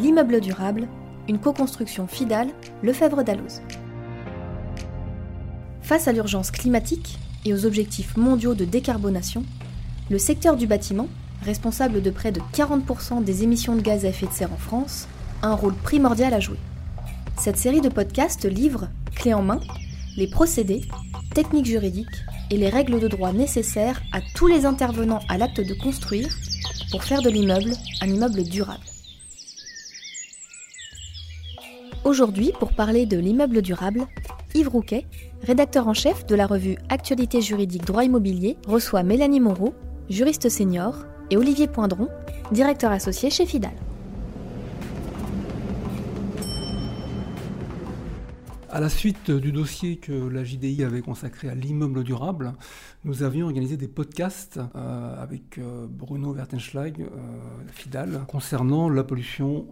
L'immeuble durable, une co-construction FIDAL, Lefebvre d'Alloz. Face à l'urgence climatique et aux objectifs mondiaux de décarbonation, le secteur du bâtiment, responsable de près de 40% des émissions de gaz à effet de serre en France, a un rôle primordial à jouer. Cette série de podcasts livre, clé en main, les procédés, techniques juridiques et les règles de droit nécessaires à tous les intervenants à l'acte de construire pour faire de l'immeuble un immeuble durable. Aujourd'hui, pour parler de l'immeuble durable, Yves Rouquet, rédacteur en chef de la revue Actualité juridique droit immobilier, reçoit Mélanie Moreau, juriste senior, et Olivier Poindron, directeur associé chez Fidal. À la suite du dossier que la JDI avait consacré à l'immeuble durable, nous avions organisé des podcasts euh, avec euh, Bruno Wertenschlag, euh, Fidal, concernant la pollution,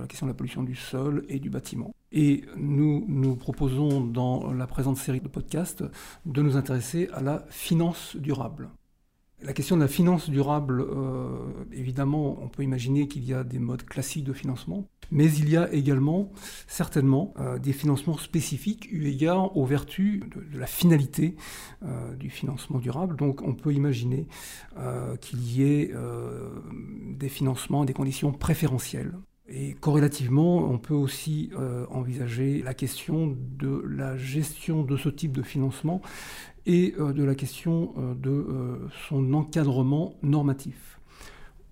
la question de la pollution du sol et du bâtiment. Et nous nous proposons dans la présente série de podcasts de nous intéresser à la finance durable. La question de la finance durable, euh, évidemment, on peut imaginer qu'il y a des modes classiques de financement, mais il y a également certainement euh, des financements spécifiques eu égard aux vertus de, la finalité euh, du financement durable. Donc on peut imaginer qu'il y ait des financements, des conditions préférentielles. Et corrélativement, on peut aussi envisager la question de la gestion de ce type de financement et euh, de la question euh, de euh, son encadrement normatif.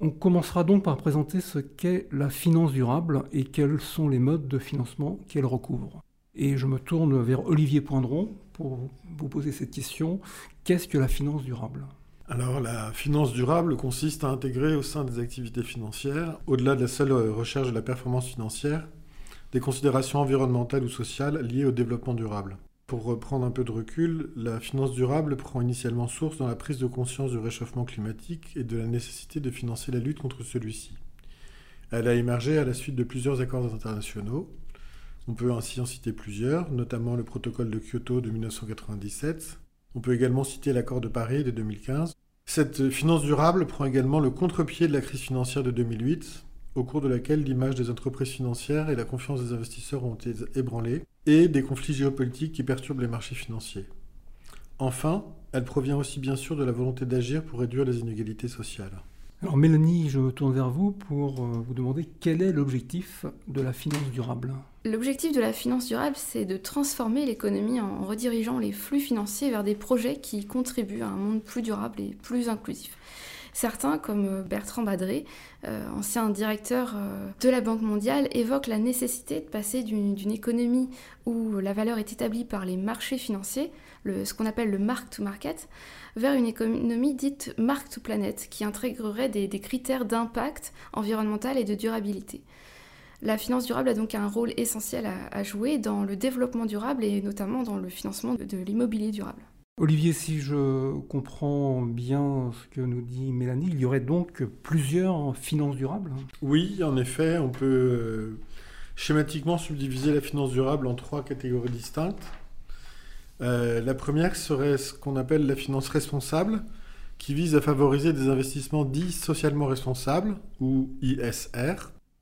On commencera donc par présenter ce qu'est la finance durable et quels sont les modes de financement qu'elle recouvre. Et je me tourne vers Olivier Poindron pour vous poser cette question. Qu'est-ce que la finance durable? Alors la finance durable consiste à intégrer au sein des activités financières, au-delà de la seule recherche de la performance financière, des considérations environnementales ou sociales liées au développement durable. Pour reprendre un peu de recul, la finance durable prend initialement source dans la prise de conscience du réchauffement climatique et de la nécessité de financer la lutte contre celui-ci. Elle a émergé à la suite de plusieurs accords internationaux. On peut ainsi en citer plusieurs, notamment le protocole de Kyoto de 1997. On peut également citer l'accord de Paris de 2015. Cette finance durable prend également le contre-pied de la crise financière de 2008, au cours de laquelle l'image des entreprises financières et la confiance des investisseurs ont été ébranlées, et des conflits géopolitiques qui perturbent les marchés financiers. Enfin, elle provient aussi bien sûr de la volonté d'agir pour réduire les inégalités sociales. Alors Mélanie, je me tourne vers vous pour euh, vous demander quel est l'objectif de la finance durable L'objectif de la finance durable, c'est de transformer l'économie en redirigeant les flux financiers vers des projets qui contribuent à un monde plus durable et plus inclusif. Certains, comme euh, Bertrand Badré, euh, ancien directeur de la Banque mondiale, évoquent la nécessité de passer d'une économie où la valeur est établie par les marchés financiers, ce qu'on appelle le mark to market, vers une économie dite mark to planet, qui intégrerait des, critères d'impact environnemental et de durabilité. La finance durable a donc un rôle essentiel à jouer dans le développement durable et notamment dans le financement de l'immobilier durable. Olivier, si je comprends bien ce que nous dit Mélanie, il y aurait donc plusieurs finances durables Oui, en effet, on peut euh, schématiquement subdiviser la finance durable en trois catégories distinctes. Euh, la première serait ce qu'on appelle la finance responsable, qui vise à favoriser des investissements dits socialement responsables, ou ISR,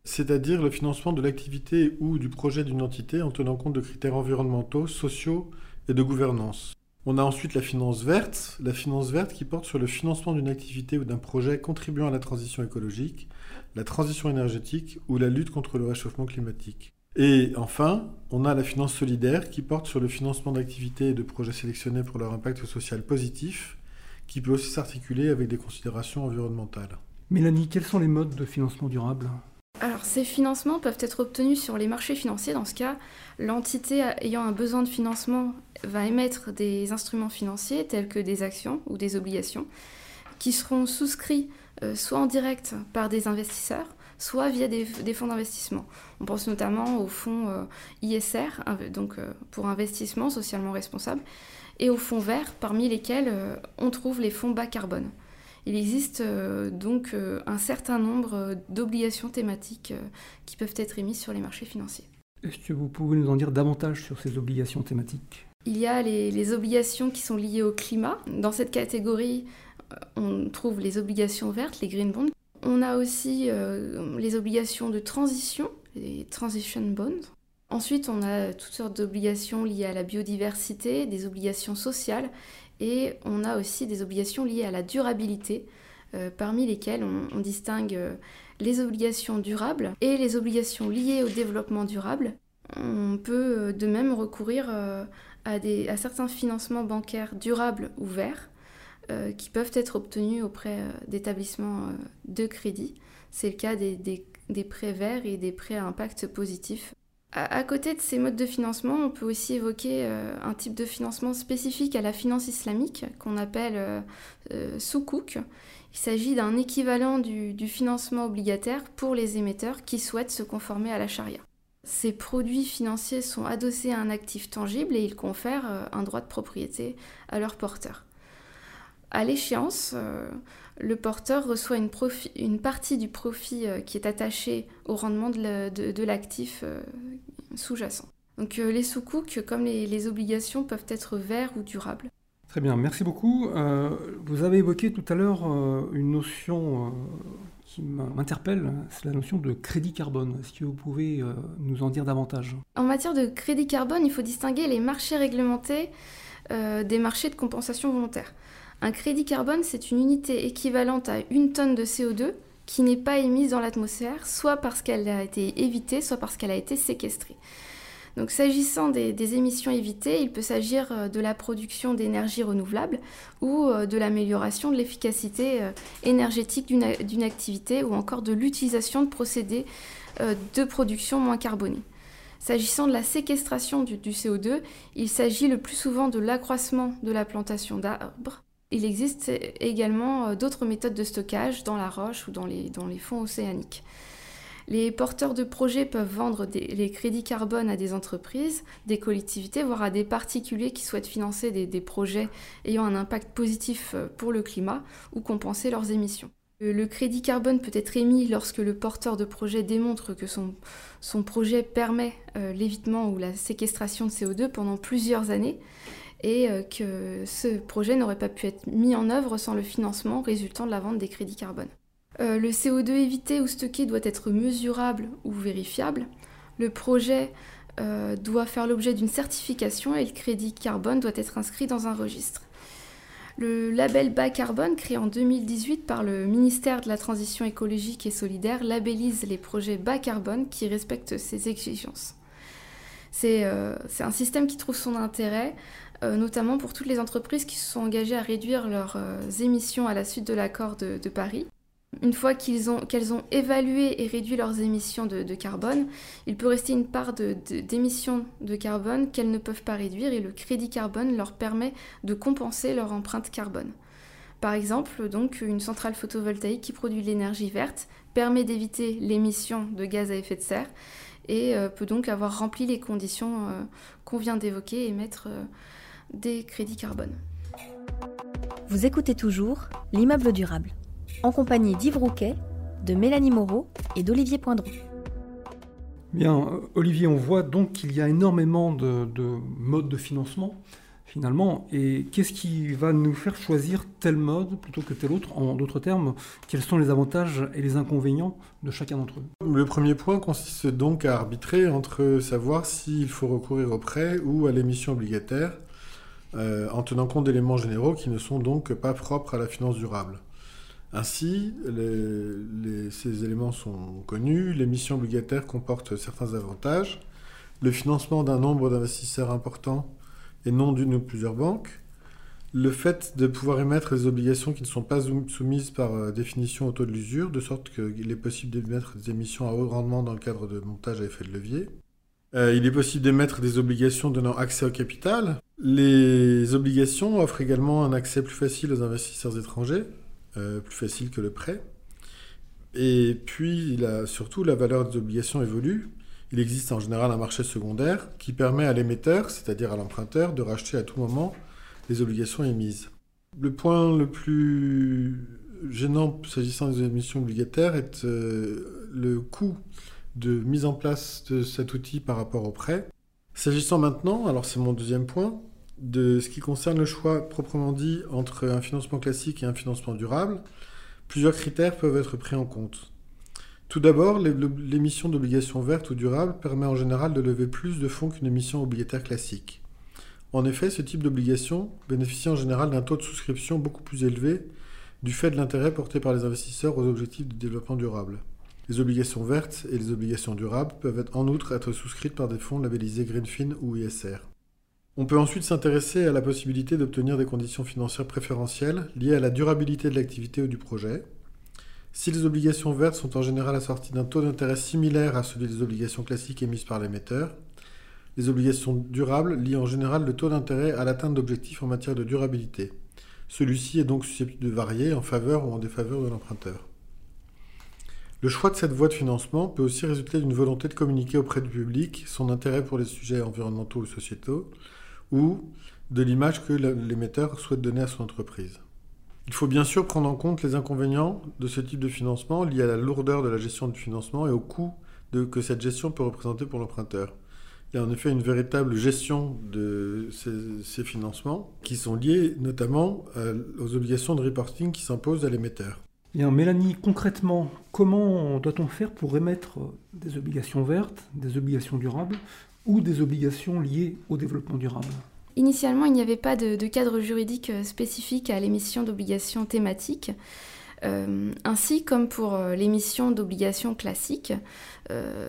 c'est-à-dire le financement de l'activité ou du projet d'une entité en tenant compte de critères environnementaux, sociaux et de gouvernance. On a ensuite la finance verte, la finance verte qui porte sur le financement d'une activité ou d'un projet contribuant à la transition écologique, la transition énergétique ou la lutte contre le réchauffement climatique. Et enfin, on a la finance solidaire qui porte sur le financement d'activités et de projets sélectionnés pour leur impact social positif, qui peut aussi s'articuler avec des considérations environnementales. Mélanie, quels sont les modes de financement durable alors, ces financements peuvent être obtenus sur les marchés financiers. Dans ce cas, l'entité ayant un besoin de financement va émettre des instruments financiers tels que des actions ou des obligations qui seront souscrits euh, soit en direct par des investisseurs, soit via des, fonds d'investissement. On pense notamment aux fonds euh, ISR, donc euh, pour investissement socialement responsable, et aux fonds verts, parmi lesquels on trouve les fonds bas carbone. Il existe euh, donc euh, un certain nombre euh, d'obligations thématiques qui peuvent être émises sur les marchés financiers. Est-ce que vous pouvez nous en dire davantage sur ces obligations thématiques? Il y a les, obligations qui sont liées au climat. Dans cette catégorie, on trouve les obligations vertes, les green bonds. On a aussi les obligations de transition, les transition bonds. Ensuite, on a toutes sortes d'obligations liées à la biodiversité, des obligations sociales et on a aussi des obligations liées à la durabilité, parmi lesquelles on, distingue les obligations durables et les obligations liées au développement durable. On peut de même recourir à certains financements bancaires durables ou verts euh, qui peuvent être obtenus auprès euh, d'établissements euh, de crédit. C'est le cas des, prêts verts et des prêts à impact positif. À, côté de ces modes de financement, on peut aussi évoquer un type de financement spécifique à la finance islamique qu'on appelle soukouk. Il s'agit d'un équivalent du, du financement obligataire pour les émetteurs qui souhaitent se conformer à la charia. Ces produits financiers sont adossés à un actif tangible et ils confèrent un droit de propriété à leur porteur. À l'échéance, euh, le porteur reçoit une, partie du profit euh, qui est attaché au rendement de l'actif sous-jacent. Donc les sous-coups, comme les, obligations, peuvent être verts ou durables. Très bien, merci beaucoup. vous avez évoqué tout à l'heure une notion qui m'interpelle, c'est la notion de crédit carbone. Est-ce que vous pouvez euh, nous en dire davantage? En matière de crédit carbone, il faut distinguer les marchés réglementés euh, des marchés de compensation volontaire. Un crédit carbone, c'est une unité équivalente à une tonne de CO2 qui n'est pas émise dans l'atmosphère, soit parce qu'elle a été évitée, soit parce qu'elle a été séquestrée. Donc s'agissant des, émissions évitées, il peut s'agir euh, de la production d'énergie renouvelable ou euh, de l'amélioration de l'efficacité euh, énergétique d'une activité ou encore de l'utilisation de procédés de production moins carbonés. S'agissant de la séquestration du, CO2, il s'agit le plus souvent de l'accroissement de la plantation d'arbres. Il existe également d'autres méthodes de stockage dans la roche ou dans les fonds océaniques. Les porteurs de projets peuvent vendre les crédits carbone à des entreprises, des collectivités, voire à des particuliers qui souhaitent financer des, projets ayant un impact positif euh, pour le climat ou compenser leurs émissions. Le crédit carbone peut être émis lorsque le porteur de projet démontre que son, projet permet euh, l'évitement ou la séquestration de CO2 pendant plusieurs années et euh, que ce projet n'aurait pas pu être mis en œuvre sans le financement résultant de la vente des crédits carbone. Euh, le CO2 évité ou stocké doit être mesurable ou vérifiable. Le projet euh, doit faire l'objet d'une certification et le crédit carbone doit être inscrit dans un registre. Le label bas carbone, créé en 2018 par le ministère de la Transition écologique et solidaire, labellise les projets bas carbone qui respectent ces exigences. C'est un système qui trouve son intérêt, notamment pour toutes les entreprises qui se sont engagées à réduire leurs émissions à la suite de l'accord de Paris. Une fois qu'elles ont, évalué et réduit leurs émissions de, carbone, il peut rester une part d'émissions de, carbone qu'elles ne peuvent pas réduire et le crédit carbone leur permet de compenser leur empreinte carbone. Par exemple, donc, une centrale photovoltaïque qui produit de l'énergie verte permet d'éviter l'émission de gaz à effet de serre et euh, peut donc avoir rempli les conditions euh, qu'on vient d'évoquer et mettre euh, des crédits carbone. Vous écoutez toujours l'immeuble durable en compagnie d'Yves Rouquet, de Mélanie Moreau et d'Olivier Poindron. Bien, euh, Olivier, on voit donc qu'il y a énormément de, modes de financement finalement. Et qu'est-ce qui va nous faire choisir tel mode plutôt que tel autre? En d'autres termes, quels sont les avantages et les inconvénients de chacun d'entre eux? Le premier point consiste donc à arbitrer entre savoir s'il faut recourir au prêt ou à l'émission obligataire, euh, en tenant compte d'éléments généraux qui ne sont donc pas propres à la finance durable. Ainsi, ces éléments sont connus. L'émission obligataire comporte certains avantages. Le financement d'un nombre d'investisseurs importants et non d'une ou plusieurs banques. Le fait de pouvoir émettre des obligations qui ne sont pas soumises par euh, définition au taux de l'usure, de sorte qu'il est possible d'émettre des émissions à haut rendement dans le cadre de montage à effet de levier. Euh, il est possible d'émettre des obligations donnant accès au capital. Les obligations offrent également un accès plus facile aux investisseurs étrangers, euh, plus facile que le prêt. Et puis, surtout, la valeur des obligations évolue. Il existe en général un marché secondaire qui permet à l'émetteur, c'est-à-dire à, l'emprunteur, de racheter à tout moment les obligations émises. Le point le plus gênant s'agissant des émissions obligataires est euh, le coût de mise en place de cet outil par rapport au prêt. S'agissant maintenant, alors c'est mon deuxième point, de ce qui concerne le choix proprement dit entre un financement classique et un financement durable, Plusieurs critères peuvent être pris en compte. Tout d'abord, l'émission d'obligations vertes ou durables permet en général de lever plus de fonds qu'une émission obligataire classique. En effet, ce type d'obligation bénéficie en général d'un taux de souscription beaucoup plus élevé du fait de l'intérêt porté par les investisseurs aux objectifs de développement durable. Les obligations vertes et les obligations durables peuvent en outre être souscrites par des fonds labellisés Greenfin ou ISR. On peut ensuite s'intéresser à la possibilité d'obtenir des conditions financières préférentielles liées à la durabilité de l'activité ou du projet. Si les obligations vertes sont en général assorties d'un taux d'intérêt similaire à celui des obligations classiques émises par l'émetteur, les obligations durables lient en général le taux d'intérêt à l'atteinte d'objectifs en matière de durabilité. Celui-ci est donc susceptible de varier en faveur ou en défaveur de l'emprunteur. Le choix de cette voie de financement peut aussi résulter d'une volonté de communiquer auprès du public son intérêt pour les sujets environnementaux ou sociétaux, ou de l'image que l'émetteur souhaite donner à son entreprise. Il faut bien sûr prendre en compte les inconvénients de ce type de financement liés à la lourdeur de la gestion du financement et au coût que cette gestion peut représenter pour l'emprunteur. Il y a en effet une véritable gestion de ces, financements qui sont liés notamment euh, aux obligations de reporting qui s'imposent à l'émetteur. Bien, Mélanie, concrètement, comment doit-on faire pour émettre des obligations vertes, des obligations durables ou des obligations liées au développement durable? Initialement, il n'y avait pas de, cadre juridique euh, spécifique à l'émission d'obligations thématiques. Euh, ainsi comme pour euh, l'émission d'obligations classiques,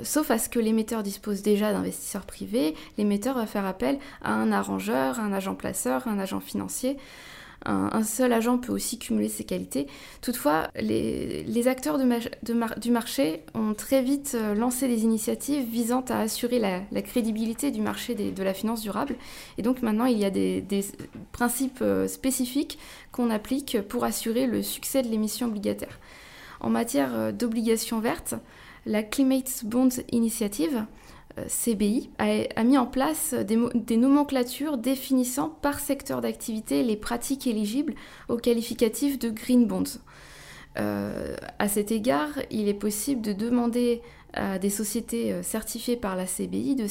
sauf à ce que l'émetteur dispose déjà d'investisseurs privés, l'émetteur va faire appel à un arrangeur, un agent placeur, un agent financier, un, seul agent peut aussi cumuler ces qualités. Toutefois, les, acteurs du marché ont très vite euh, lancé des initiatives visant à assurer la, crédibilité du marché de la finance durable. Et donc maintenant, il y a des, principes euh, spécifiques qu'on applique pour assurer le succès de l'émission obligataire. En matière euh, d'obligations vertes, la Climate Bond Initiative CBI a, mis en place des, nomenclatures définissant par secteur d'activité les pratiques éligibles au qualificatif de green bonds. Euh, à cet égard, il est possible de demander à des sociétés euh, certifiées par la CBI de,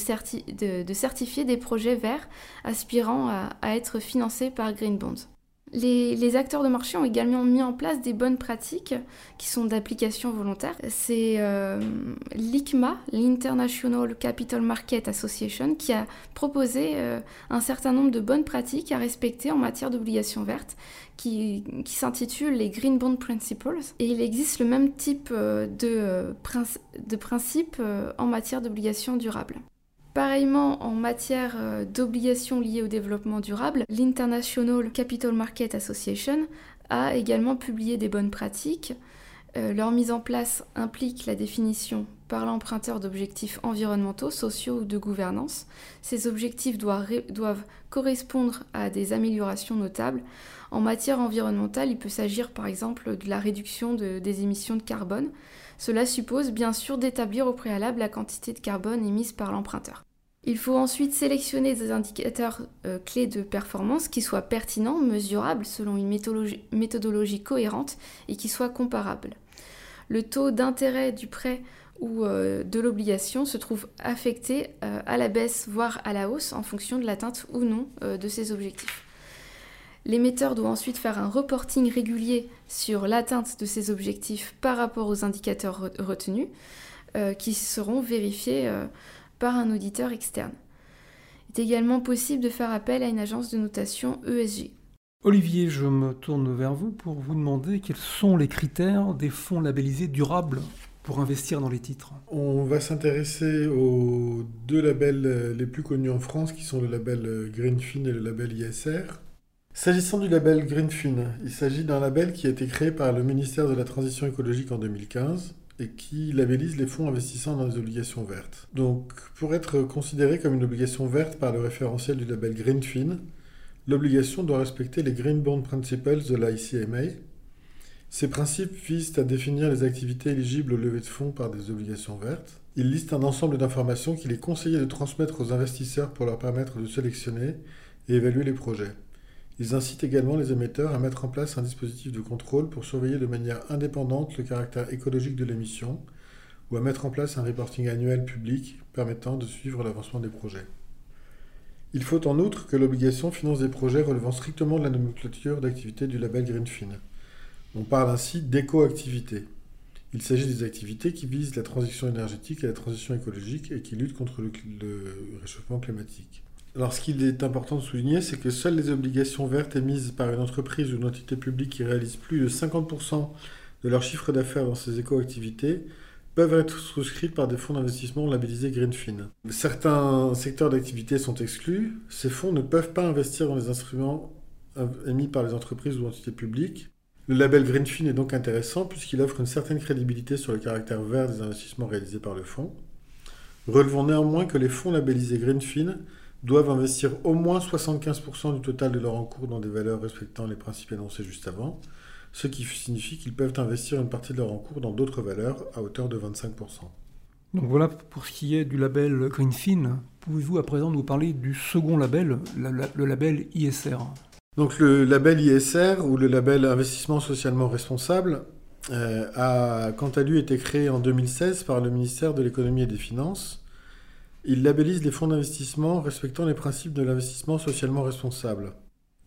certifier des projets verts aspirant à être financés par green bonds. Les, acteurs de marché ont également mis en place des bonnes pratiques qui sont d'application volontaire. C'est euh, l'ICMA, l'International Capital Market Association, qui a proposé euh, un certain nombre de bonnes pratiques à respecter en matière d'obligations vertes, qui, qui s'intitulent les Green Bond Principles. Et il existe le même type euh, de, de principes en matière d'obligations durables. Pareillement, en matière euh, d'obligations liées au développement durable, l'International Capital Market Association a également publié des bonnes pratiques. Euh, leur mise en place implique la définition par l'emprunteur d'objectifs environnementaux, sociaux ou de gouvernance. Ces objectifs doivent, correspondre à des améliorations notables. En matière environnementale, il peut s'agir par exemple de la réduction des émissions de carbone. Cela suppose bien sûr d'établir au préalable la quantité de carbone émise par l'emprunteur. Il faut ensuite sélectionner des indicateurs euh, clés de performance qui soient pertinents, mesurables selon une méthodologie, cohérente et qui soient comparables. Le taux d'intérêt du prêt ou euh, de l'obligation se trouve affecté euh, à la baisse, voire à la hausse, en fonction de l'atteinte ou non de ces objectifs. L'émetteur doit ensuite faire un reporting régulier sur l'atteinte de ses objectifs par rapport aux indicateurs retenus, euh, qui seront vérifiés euh, par un auditeur externe. Il est également possible de faire appel à une agence de notation ESG. Olivier, je me tourne vers vous pour vous demander quels sont les critères des fonds labellisés durables pour investir dans les titres On va s'intéresser aux deux labels euh, les plus connus en France, qui sont le label Greenfin et le label ISR. S'agissant du label Greenfin, il s'agit d'un label qui a été créé par le ministère de la Transition écologique en 2015 et qui labellise les fonds investissant dans les obligations vertes. Donc, pour être considéré comme une obligation verte par le référentiel du label Greenfin, l'obligation doit respecter les Green Bond Principles de l'ICMA. Ces principes visent à définir les activités éligibles au levée de fonds par des obligations vertes. Ils listent un ensemble d'informations qu'il est conseillé de transmettre aux investisseurs pour leur permettre de sélectionner et évaluer les projets. Ils incitent également les émetteurs à mettre en place un dispositif de contrôle pour surveiller de manière indépendante le caractère écologique de l'émission ou à mettre en place un reporting annuel public permettant de suivre l'avancement des projets. Il faut en outre que l'obligation finance des projets relevant strictement de la nomenclature d'activité du label Greenfin. On parle ainsi d'éco-activités. Il s'agit des activités qui visent la transition énergétique et la transition écologique et qui luttent contre le, réchauffement climatique. Alors ce qu'il est important de souligner, c'est que seules les obligations vertes émises par une entreprise ou une entité publique qui réalise plus de 50% de leur chiffre d'affaires dans ces éco-activités peuvent être souscrites par des fonds d'investissement labellisés Greenfin. Certains secteurs d'activité sont exclus. Ces fonds ne peuvent pas investir dans les instruments émis par les entreprises ou entités publiques. Le label Greenfin est donc intéressant puisqu'il offre une certaine crédibilité sur le caractère vert des investissements réalisés par le fonds. Relevons néanmoins que les fonds labellisés Greenfin doivent investir au moins 75% du total de leur encours dans des valeurs respectant les principes énoncés juste avant, ce qui signifie qu'ils peuvent investir une partie de leur encours dans d'autres valeurs à hauteur de 25%. Donc voilà pour ce qui est du label Greenfin. Pouvez-vous à présent nous parler du second label, le label ISR Donc le label ISR ou le label investissement socialement responsable euh, a quant à lui été créé en 2016 par le ministère de l'économie et des finances. Il labellise les fonds d'investissement respectant les principes de l'investissement socialement responsable.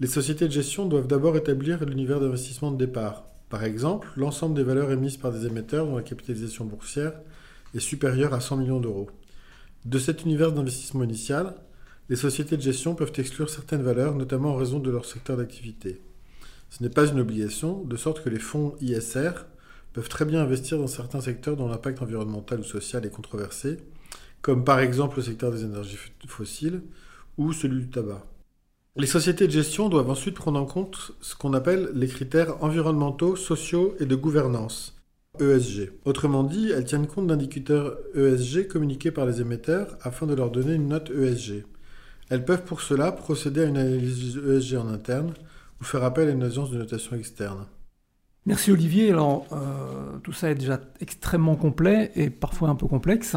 Les sociétés de gestion doivent d'abord établir l'univers d'investissement de départ. Par exemple, l'ensemble des valeurs émises par des émetteurs dont la capitalisation boursière est supérieure à 100 millions d'euros. De cet univers d'investissement initial, les sociétés de gestion peuvent exclure certaines valeurs, notamment en raison de leur secteur d'activité. Ce n'est pas une obligation, de sorte que les fonds ISR peuvent très bien investir dans certains secteurs dont l'impact environnemental ou social est controversé, comme par exemple le secteur des énergies fossiles ou celui du tabac. Les sociétés de gestion doivent ensuite prendre en compte ce qu'on appelle les critères environnementaux, sociaux et de gouvernance, ESG. Autrement dit, elles tiennent compte d'indicateurs ESG communiqués par les émetteurs afin de leur donner une note ESG. Elles peuvent pour cela procéder à une analyse ESG en interne ou faire appel à une agence de notation externe. Merci Olivier. Alors, euh, tout ça est déjà extrêmement complet et parfois un peu complexe,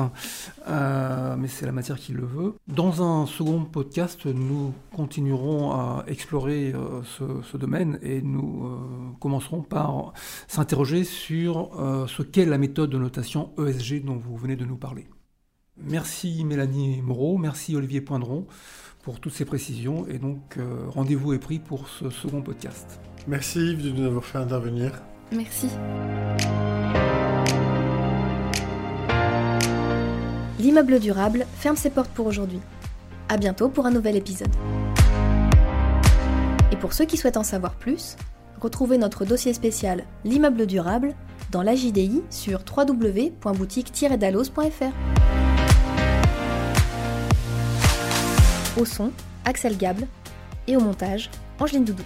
euh, mais c'est la matière qui le veut. Dans un second podcast, nous continuerons à explorer euh, ce, domaine et nous commencerons par s'interroger sur ce qu'est la méthode de notation ESG dont vous venez de nous parler. Merci Mélanie Moreau, merci Olivier Poindron pour toutes ces précisions et donc rendez-vous est pris pour ce second podcast. Merci Yves de nous avoir fait intervenir. Merci. L'immeuble durable ferme ses portes pour aujourd'hui. À bientôt pour un nouvel épisode. Et pour ceux qui souhaitent en savoir plus, retrouvez notre dossier spécial L'immeuble durable dans la JDI sur www.boutique-dalos.fr. Au son, Axel Gable et au montage, Angeline Doudou.